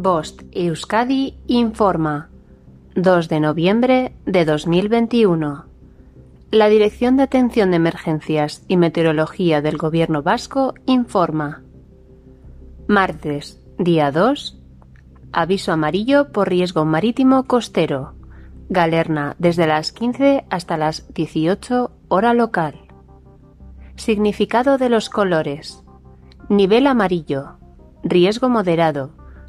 Bost Euskadi informa. 2 de noviembre de 2021. La Dirección de Atención de Emergencias y Meteorología del Gobierno Vasco informa. Martes, día 2. Aviso amarillo por riesgo marítimo costero. Galerna desde las 15 hasta las 18 hora local. Significado de los colores. Nivel amarillo. Riesgo moderado.